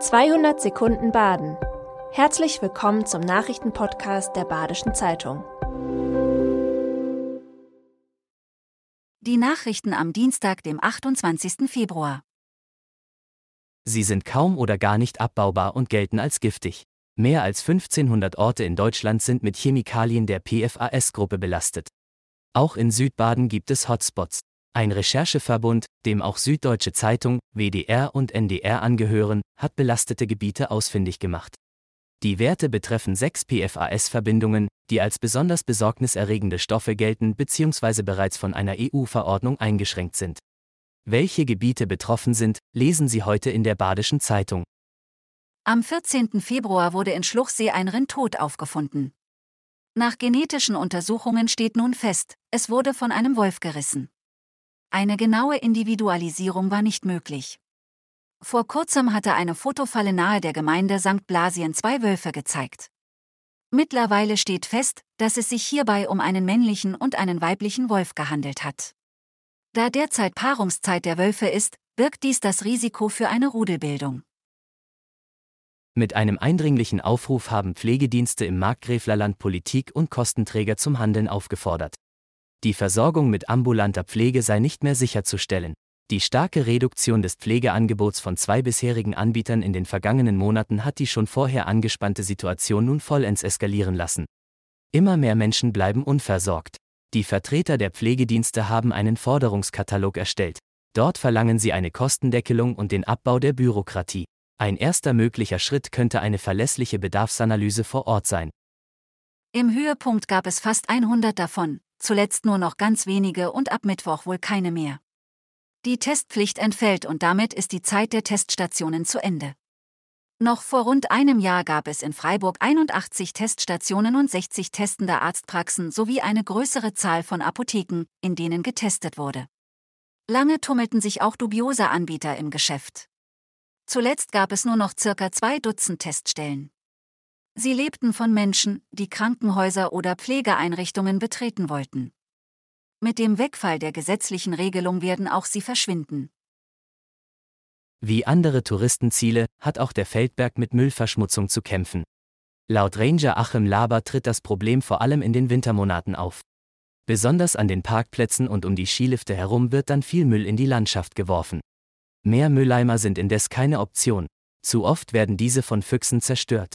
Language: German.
200 Sekunden Baden. Herzlich willkommen zum Nachrichtenpodcast der Badischen Zeitung. Die Nachrichten am Dienstag, dem 28. Februar. Sie sind kaum oder gar nicht abbaubar und gelten als giftig. Mehr als 1500 Orte in Deutschland sind mit Chemikalien der PFAS-Gruppe belastet. Auch in Südbaden gibt es Hotspots. Ein Rechercheverbund, dem auch Süddeutsche Zeitung, WDR und NDR angehören, hat belastete Gebiete ausfindig gemacht. Die Werte betreffen sechs PFAS-Verbindungen, die als besonders besorgniserregende Stoffe gelten bzw. bereits von einer EU-Verordnung eingeschränkt sind. Welche Gebiete betroffen sind, lesen Sie heute in der Badischen Zeitung. Am 14. Februar wurde in Schluchsee ein Rind tot aufgefunden. Nach genetischen Untersuchungen steht nun fest, es wurde von einem Wolf gerissen. Eine genaue Individualisierung war nicht möglich. Vor kurzem hatte eine Fotofalle nahe der Gemeinde St. Blasien zwei Wölfe gezeigt. Mittlerweile steht fest, dass es sich hierbei um einen männlichen und einen weiblichen Wolf gehandelt hat. Da derzeit Paarungszeit der Wölfe ist, birgt dies das Risiko für eine Rudelbildung. Mit einem eindringlichen Aufruf haben Pflegedienste im Markgräflerland Politik und Kostenträger zum Handeln aufgefordert. Die Versorgung mit ambulanter Pflege sei nicht mehr sicherzustellen. Die starke Reduktion des Pflegeangebots von zwei bisherigen Anbietern in den vergangenen Monaten hat die schon vorher angespannte Situation nun vollends eskalieren lassen. Immer mehr Menschen bleiben unversorgt. Die Vertreter der Pflegedienste haben einen Forderungskatalog erstellt. Dort verlangen sie eine Kostendeckelung und den Abbau der Bürokratie. Ein erster möglicher Schritt könnte eine verlässliche Bedarfsanalyse vor Ort sein. Im Höhepunkt gab es fast 100 davon, zuletzt nur noch ganz wenige und ab Mittwoch wohl keine mehr. Die Testpflicht entfällt und damit ist die Zeit der Teststationen zu Ende. Noch vor rund einem Jahr gab es in Freiburg 81 Teststationen und 60 testende Arztpraxen sowie eine größere Zahl von Apotheken, in denen getestet wurde. Lange tummelten sich auch dubiose Anbieter im Geschäft. Zuletzt gab es nur noch circa zwei Dutzend Teststellen. Sie lebten von Menschen, die Krankenhäuser oder Pflegeeinrichtungen betreten wollten. Mit dem Wegfall der gesetzlichen Regelung werden auch sie verschwinden. Wie andere Touristenziele hat auch der Feldberg mit Müllverschmutzung zu kämpfen. Laut Ranger Achim Laber tritt das Problem vor allem in den Wintermonaten auf. Besonders an den Parkplätzen und um die Skilifte herum wird dann viel Müll in die Landschaft geworfen. Mehr Mülleimer sind indes keine Option. Zu oft werden diese von Füchsen zerstört.